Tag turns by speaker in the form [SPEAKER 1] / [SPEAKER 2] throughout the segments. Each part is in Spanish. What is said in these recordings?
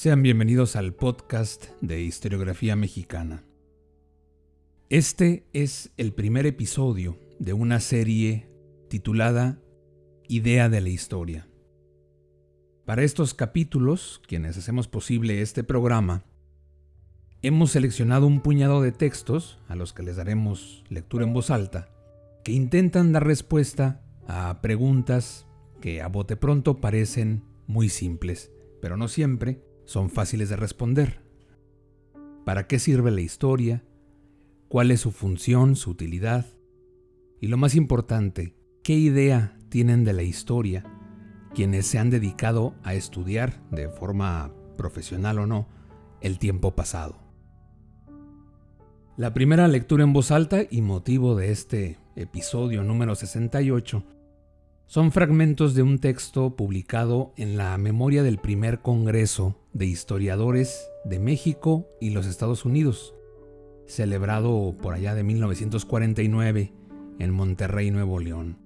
[SPEAKER 1] Sean bienvenidos al podcast de historiografía mexicana. Este es el primer episodio de una serie titulada Idea de la Historia. Para estos capítulos, quienes hacemos posible este programa, hemos seleccionado un puñado de textos, a los que les daremos lectura en voz alta, que intentan dar respuesta a preguntas que a bote pronto parecen muy simples, pero no siempre son fáciles de responder. ¿Para qué sirve la historia? ¿Cuál es su función, su utilidad? Y lo más importante, ¿qué idea tienen de la historia quienes se han dedicado a estudiar, de forma profesional o no, el tiempo pasado? La primera lectura en voz alta y motivo de este episodio número 68 son fragmentos de un texto publicado en la memoria del primer Congreso de Historiadores de México y los Estados Unidos, celebrado por allá de 1949 en Monterrey, Nuevo León.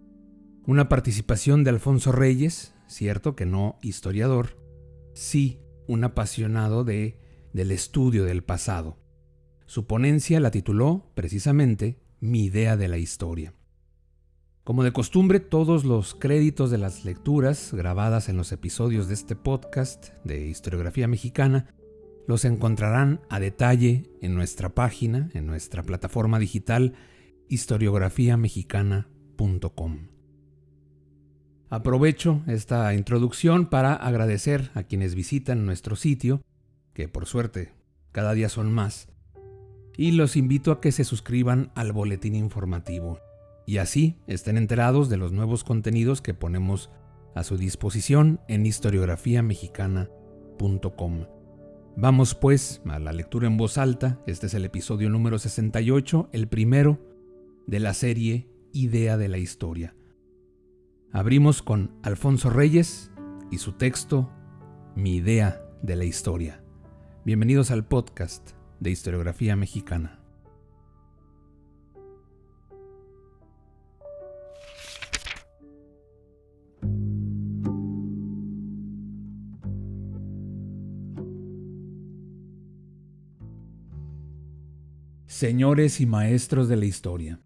[SPEAKER 1] Una participación de Alfonso Reyes, cierto que no historiador, sí un apasionado de, del estudio del pasado su ponencia la tituló, precisamente, Mi idea de la historia. Como de costumbre, todos los créditos de las lecturas grabadas en los episodios de este podcast de historiografía mexicana los encontrarán a detalle en nuestra página, en nuestra plataforma digital historiografiamexicana.com. Aprovecho esta introducción para agradecer a quienes visitan nuestro sitio, que por suerte cada día son más, y los invito a que se suscriban al boletín informativo y así estén enterados de los nuevos contenidos que ponemos a su disposición en historiografiamexicana.com. Vamos pues a la lectura en voz alta, este es el episodio número 68, el primero de la serie Idea de la Historia. Abrimos con Alfonso Reyes y su texto Mi idea de la historia. Bienvenidos al podcast de historiografía mexicana. Señores y maestros de la historia.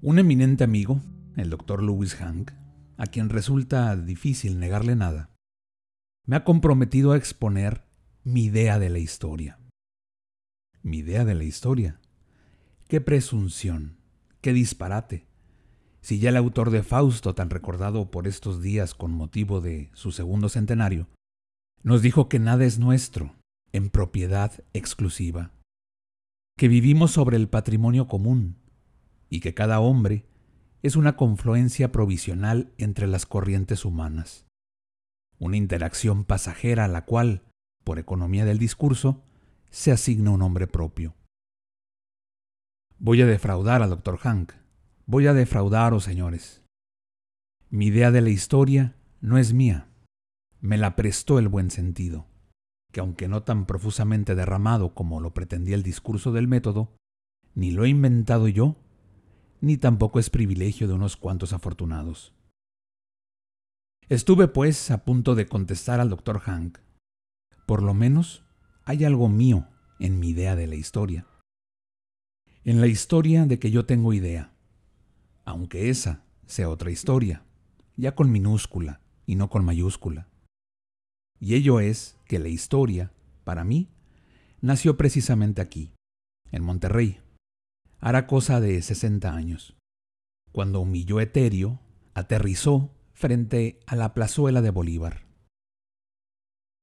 [SPEAKER 1] Un eminente amigo, el doctor Lewis Hank, a quien resulta difícil negarle nada, me ha comprometido a exponer mi idea de la historia mi idea de la historia. Qué presunción, qué disparate. Si ya el autor de Fausto, tan recordado por estos días con motivo de su segundo centenario, nos dijo que nada es nuestro, en propiedad exclusiva, que vivimos sobre el patrimonio común y que cada hombre es una confluencia provisional entre las corrientes humanas, una interacción pasajera a la cual, por economía del discurso, se asigna un nombre propio. Voy a defraudar al doctor Hank. Voy a defraudaros, señores. Mi idea de la historia no es mía. Me la prestó el buen sentido, que aunque no tan profusamente derramado como lo pretendía el discurso del método, ni lo he inventado yo, ni tampoco es privilegio de unos cuantos afortunados. Estuve, pues, a punto de contestar al doctor Hank. Por lo menos hay algo mío en mi idea de la historia. En la historia de que yo tengo idea, aunque esa sea otra historia, ya con minúscula y no con mayúscula. Y ello es que la historia, para mí, nació precisamente aquí, en Monterrey, hará cosa de 60 años, cuando humilló etéreo aterrizó frente a la plazuela de Bolívar.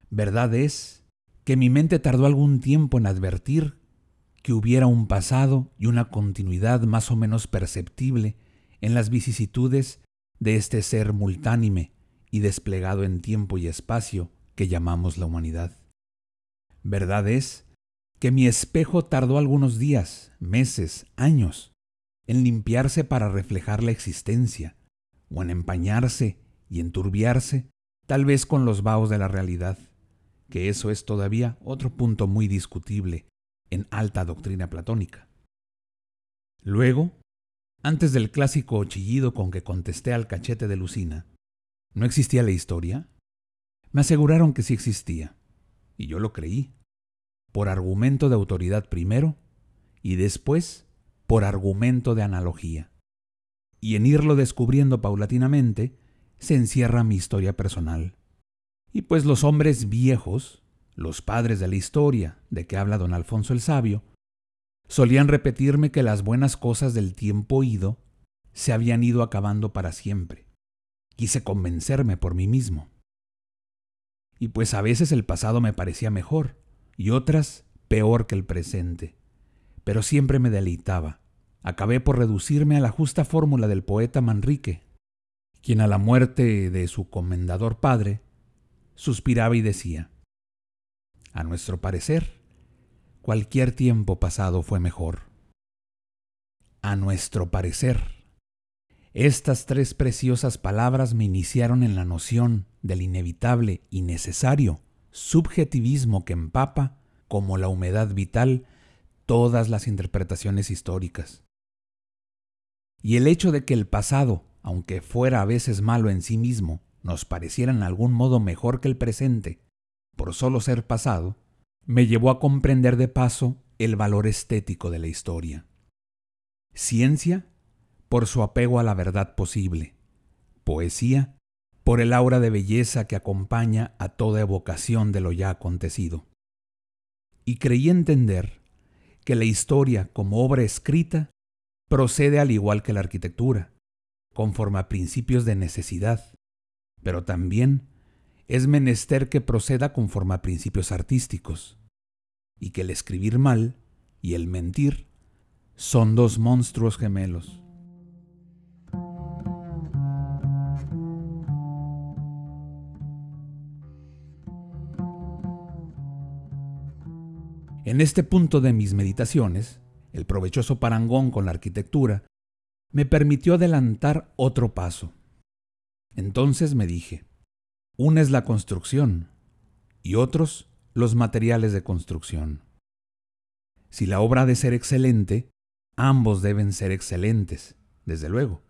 [SPEAKER 1] Verdad es que mi mente tardó algún tiempo en advertir que hubiera un pasado y una continuidad más o menos perceptible en las vicisitudes de este ser multánime y desplegado en tiempo y espacio que llamamos la humanidad. Verdad es que mi espejo tardó algunos días, meses, años, en limpiarse para reflejar la existencia, o en empañarse y enturbiarse, tal vez con los vaos de la realidad, que eso es todavía otro punto muy discutible en alta doctrina platónica. Luego, antes del clásico chillido con que contesté al cachete de Lucina, ¿no existía la historia? Me aseguraron que sí existía, y yo lo creí, por argumento de autoridad primero, y después por argumento de analogía. Y en irlo descubriendo paulatinamente, se encierra mi historia personal. Y pues los hombres viejos, los padres de la historia de que habla don Alfonso el Sabio, solían repetirme que las buenas cosas del tiempo ido se habían ido acabando para siempre. Quise convencerme por mí mismo. Y pues a veces el pasado me parecía mejor y otras peor que el presente pero siempre me deleitaba. Acabé por reducirme a la justa fórmula del poeta Manrique, quien a la muerte de su comendador padre suspiraba y decía, A nuestro parecer, cualquier tiempo pasado fue mejor. A nuestro parecer. Estas tres preciosas palabras me iniciaron en la noción del inevitable y necesario subjetivismo que empapa, como la humedad vital, todas las interpretaciones históricas. Y el hecho de que el pasado, aunque fuera a veces malo en sí mismo, nos pareciera en algún modo mejor que el presente, por solo ser pasado, me llevó a comprender de paso el valor estético de la historia. Ciencia, por su apego a la verdad posible. Poesía, por el aura de belleza que acompaña a toda evocación de lo ya acontecido. Y creí entender que la historia como obra escrita procede al igual que la arquitectura, conforme a principios de necesidad, pero también es menester que proceda conforme a principios artísticos, y que el escribir mal y el mentir son dos monstruos gemelos. En este punto de mis meditaciones, el provechoso parangón con la arquitectura me permitió adelantar otro paso. Entonces me dije, una es la construcción y otros los materiales de construcción. Si la obra ha de ser excelente, ambos deben ser excelentes, desde luego,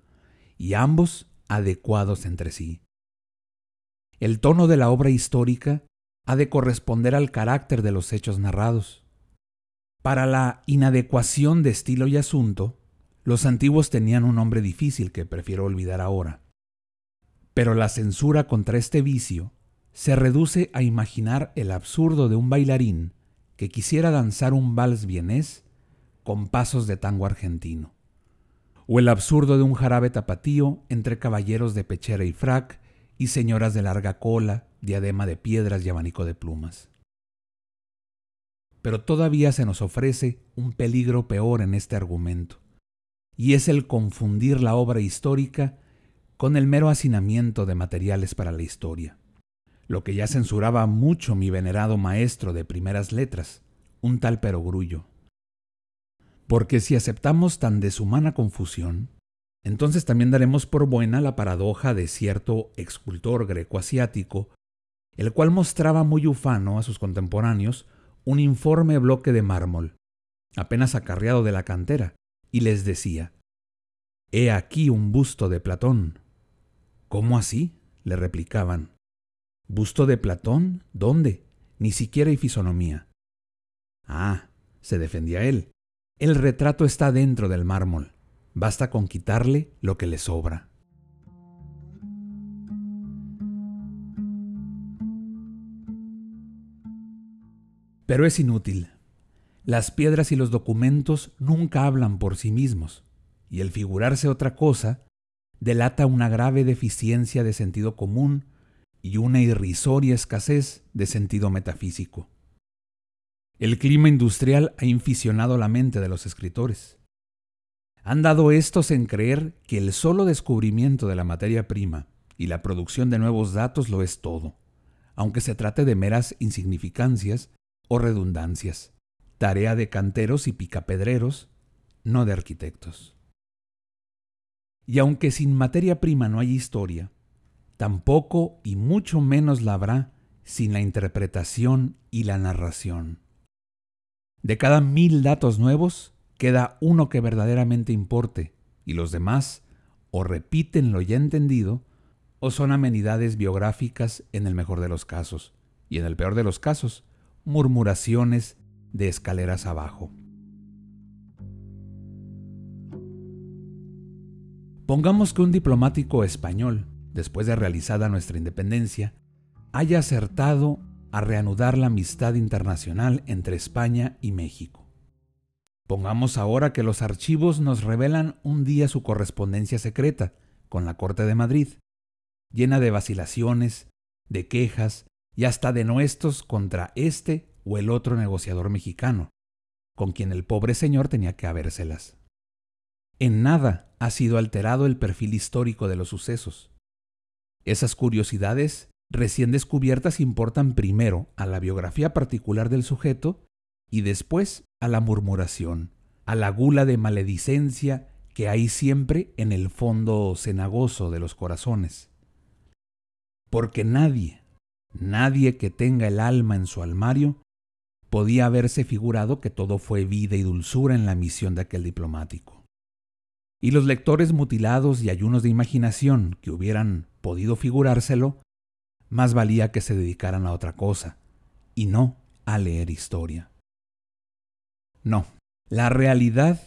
[SPEAKER 1] y ambos adecuados entre sí. El tono de la obra histórica ha de corresponder al carácter de los hechos narrados. Para la inadecuación de estilo y asunto, los antiguos tenían un nombre difícil que prefiero olvidar ahora. Pero la censura contra este vicio se reduce a imaginar el absurdo de un bailarín que quisiera danzar un vals vienés con pasos de tango argentino, o el absurdo de un jarabe tapatío entre caballeros de pechera y frac y señoras de larga cola, diadema de piedras y abanico de plumas. Pero todavía se nos ofrece un peligro peor en este argumento, y es el confundir la obra histórica con el mero hacinamiento de materiales para la historia, lo que ya censuraba mucho mi venerado maestro de primeras letras, un tal perogrullo. Porque si aceptamos tan deshumana confusión, entonces también daremos por buena la paradoja de cierto escultor greco-asiático, el cual mostraba muy ufano a sus contemporáneos un informe bloque de mármol, apenas acarreado de la cantera, y les decía, He aquí un busto de Platón. ¿Cómo así? le replicaban. ¿Busto de Platón? ¿Dónde? Ni siquiera hay fisonomía. Ah, se defendía él. El retrato está dentro del mármol. Basta con quitarle lo que le sobra. Pero es inútil. Las piedras y los documentos nunca hablan por sí mismos, y el figurarse otra cosa delata una grave deficiencia de sentido común y una irrisoria escasez de sentido metafísico. El clima industrial ha inficionado la mente de los escritores. han dado estos en creer que el solo descubrimiento de la materia prima y la producción de nuevos datos lo es todo, aunque se trate de meras insignificancias o redundancias, tarea de canteros y picapedreros, no de arquitectos. Y aunque sin materia prima no hay historia, tampoco y mucho menos la habrá sin la interpretación y la narración. De cada mil datos nuevos, queda uno que verdaderamente importe, y los demás o repiten lo ya entendido, o son amenidades biográficas en el mejor de los casos, y en el peor de los casos, murmuraciones de escaleras abajo. Pongamos que un diplomático español, después de realizada nuestra independencia, haya acertado a reanudar la amistad internacional entre España y México. Pongamos ahora que los archivos nos revelan un día su correspondencia secreta con la Corte de Madrid, llena de vacilaciones, de quejas y hasta de nuestros contra este o el otro negociador mexicano, con quien el pobre señor tenía que habérselas. En nada ha sido alterado el perfil histórico de los sucesos. Esas curiosidades recién descubiertas importan primero a la biografía particular del sujeto y después a la murmuración, a la gula de maledicencia que hay siempre en el fondo cenagoso de los corazones. Porque nadie, nadie que tenga el alma en su almario, podía haberse figurado que todo fue vida y dulzura en la misión de aquel diplomático y los lectores mutilados y ayunos de imaginación que hubieran podido figurárselo, más valía que se dedicaran a otra cosa, y no a leer historia. No, la realidad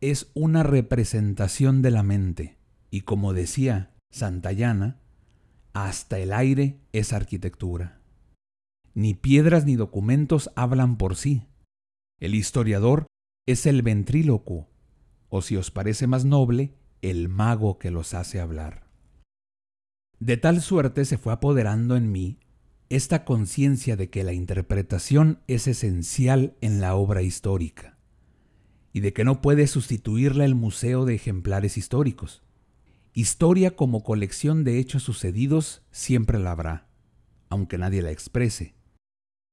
[SPEAKER 1] es una representación de la mente, y como decía Santayana, hasta el aire es arquitectura. Ni piedras ni documentos hablan por sí. El historiador es el ventrílocuo o si os parece más noble, el mago que los hace hablar. De tal suerte se fue apoderando en mí esta conciencia de que la interpretación es esencial en la obra histórica y de que no puede sustituirla el museo de ejemplares históricos. Historia como colección de hechos sucedidos siempre la habrá, aunque nadie la exprese.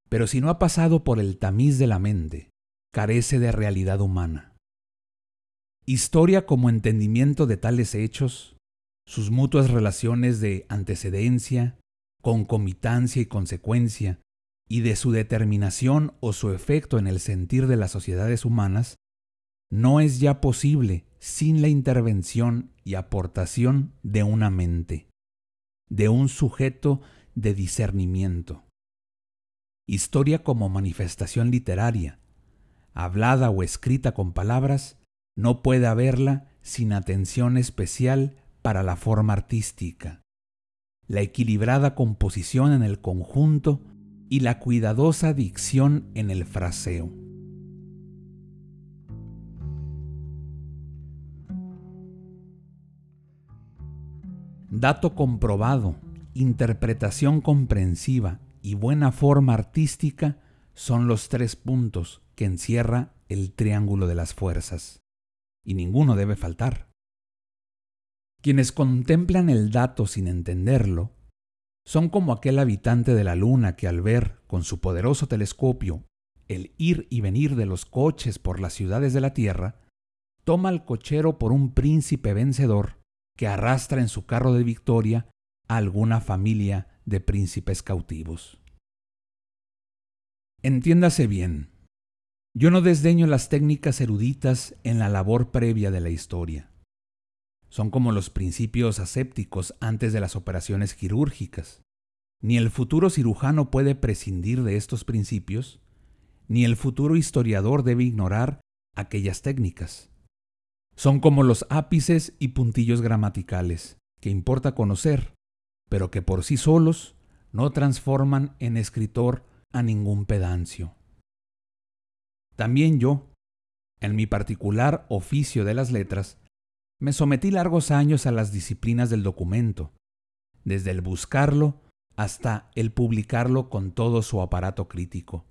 [SPEAKER 1] Pero si no ha pasado por el tamiz de la mente, carece de realidad humana. Historia como entendimiento de tales hechos, sus mutuas relaciones de antecedencia, concomitancia y consecuencia, y de su determinación o su efecto en el sentir de las sociedades humanas, no es ya posible sin la intervención y aportación de una mente, de un sujeto de discernimiento. Historia como manifestación literaria, hablada o escrita con palabras, no puede haberla sin atención especial para la forma artística, la equilibrada composición en el conjunto y la cuidadosa dicción en el fraseo. Dato comprobado, interpretación comprensiva y buena forma artística son los tres puntos que encierra el triángulo de las fuerzas y ninguno debe faltar. Quienes contemplan el dato sin entenderlo son como aquel habitante de la luna que al ver con su poderoso telescopio el ir y venir de los coches por las ciudades de la Tierra, toma al cochero por un príncipe vencedor que arrastra en su carro de victoria a alguna familia de príncipes cautivos. Entiéndase bien, yo no desdeño las técnicas eruditas en la labor previa de la historia. Son como los principios asépticos antes de las operaciones quirúrgicas. Ni el futuro cirujano puede prescindir de estos principios, ni el futuro historiador debe ignorar aquellas técnicas. Son como los ápices y puntillos gramaticales, que importa conocer, pero que por sí solos no transforman en escritor a ningún pedancio. También yo, en mi particular oficio de las letras, me sometí largos años a las disciplinas del documento, desde el buscarlo hasta el publicarlo con todo su aparato crítico.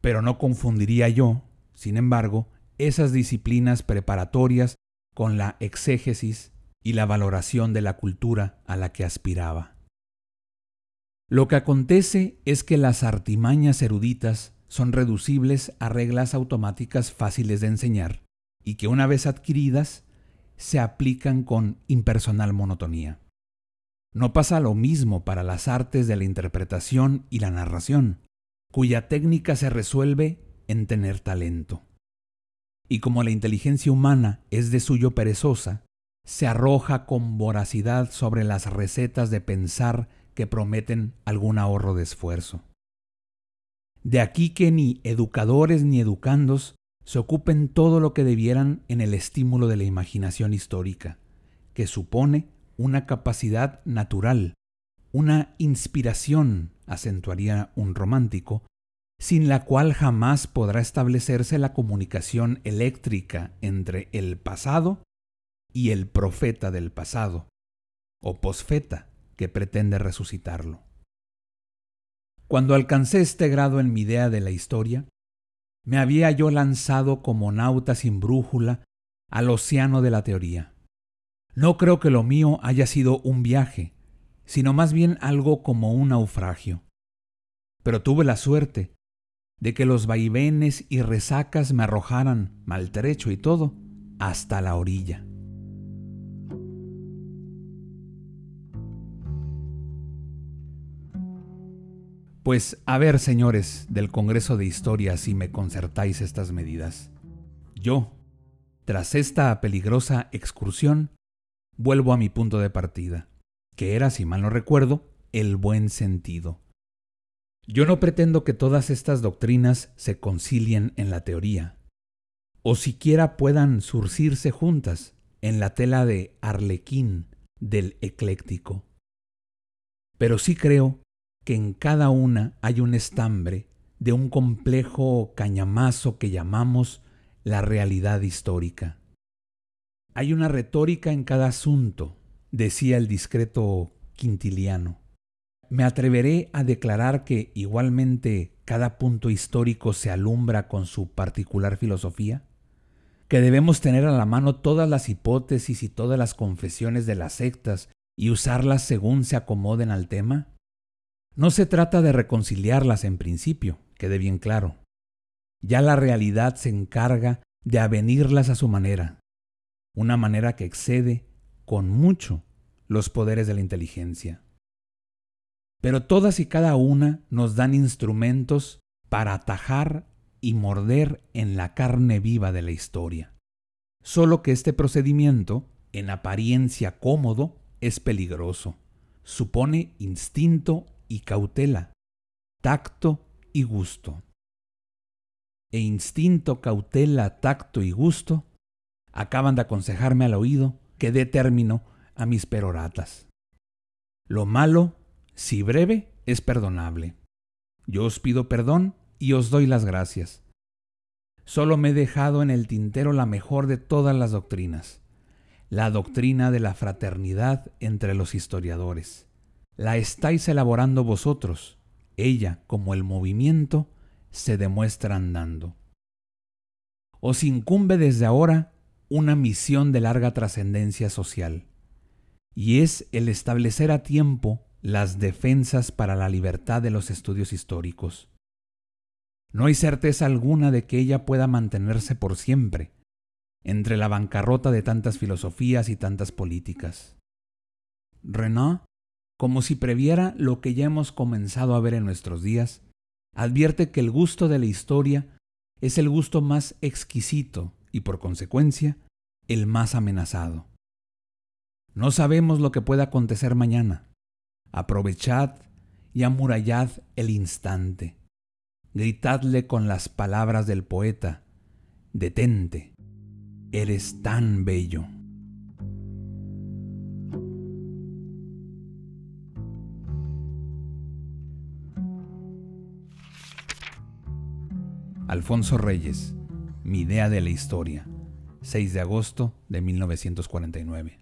[SPEAKER 1] Pero no confundiría yo, sin embargo, esas disciplinas preparatorias con la exégesis y la valoración de la cultura a la que aspiraba. Lo que acontece es que las artimañas eruditas son reducibles a reglas automáticas fáciles de enseñar y que una vez adquiridas se aplican con impersonal monotonía. No pasa lo mismo para las artes de la interpretación y la narración, cuya técnica se resuelve en tener talento. Y como la inteligencia humana es de suyo perezosa, se arroja con voracidad sobre las recetas de pensar que prometen algún ahorro de esfuerzo. De aquí que ni educadores ni educandos se ocupen todo lo que debieran en el estímulo de la imaginación histórica, que supone una capacidad natural, una inspiración, acentuaría un romántico, sin la cual jamás podrá establecerse la comunicación eléctrica entre el pasado y el profeta del pasado, o posfeta que pretende resucitarlo. Cuando alcancé este grado en mi idea de la historia, me había yo lanzado como nauta sin brújula al océano de la teoría. No creo que lo mío haya sido un viaje, sino más bien algo como un naufragio. Pero tuve la suerte de que los vaivenes y resacas me arrojaran, maltrecho y todo, hasta la orilla. Pues a ver, señores del Congreso de Historia, si me concertáis estas medidas. Yo, tras esta peligrosa excursión, vuelvo a mi punto de partida, que era, si mal no recuerdo, el buen sentido. Yo no pretendo que todas estas doctrinas se concilien en la teoría, o siquiera puedan surcirse juntas en la tela de arlequín del ecléctico. Pero sí creo que en cada una hay un estambre de un complejo cañamazo que llamamos la realidad histórica. Hay una retórica en cada asunto, decía el discreto Quintiliano. Me atreveré a declarar que igualmente cada punto histórico se alumbra con su particular filosofía, que debemos tener a la mano todas las hipótesis y todas las confesiones de las sectas y usarlas según se acomoden al tema, no se trata de reconciliarlas en principio, quede bien claro. Ya la realidad se encarga de avenirlas a su manera, una manera que excede con mucho los poderes de la inteligencia. Pero todas y cada una nos dan instrumentos para atajar y morder en la carne viva de la historia. Solo que este procedimiento, en apariencia cómodo, es peligroso. Supone instinto y cautela, tacto y gusto. E instinto, cautela, tacto y gusto acaban de aconsejarme al oído que dé término a mis peroratas. Lo malo, si breve, es perdonable. Yo os pido perdón y os doy las gracias. Solo me he dejado en el tintero la mejor de todas las doctrinas, la doctrina de la fraternidad entre los historiadores la estáis elaborando vosotros. Ella, como el movimiento, se demuestra andando. Os incumbe desde ahora una misión de larga trascendencia social, y es el establecer a tiempo las defensas para la libertad de los estudios históricos. No hay certeza alguna de que ella pueda mantenerse por siempre, entre la bancarrota de tantas filosofías y tantas políticas. Renan como si previera lo que ya hemos comenzado a ver en nuestros días, advierte que el gusto de la historia es el gusto más exquisito y por consecuencia el más amenazado. No sabemos lo que pueda acontecer mañana. Aprovechad y amurallad el instante. Gritadle con las palabras del poeta, detente, eres tan bello. Alfonso Reyes, Mi idea de la historia, 6 de agosto de 1949.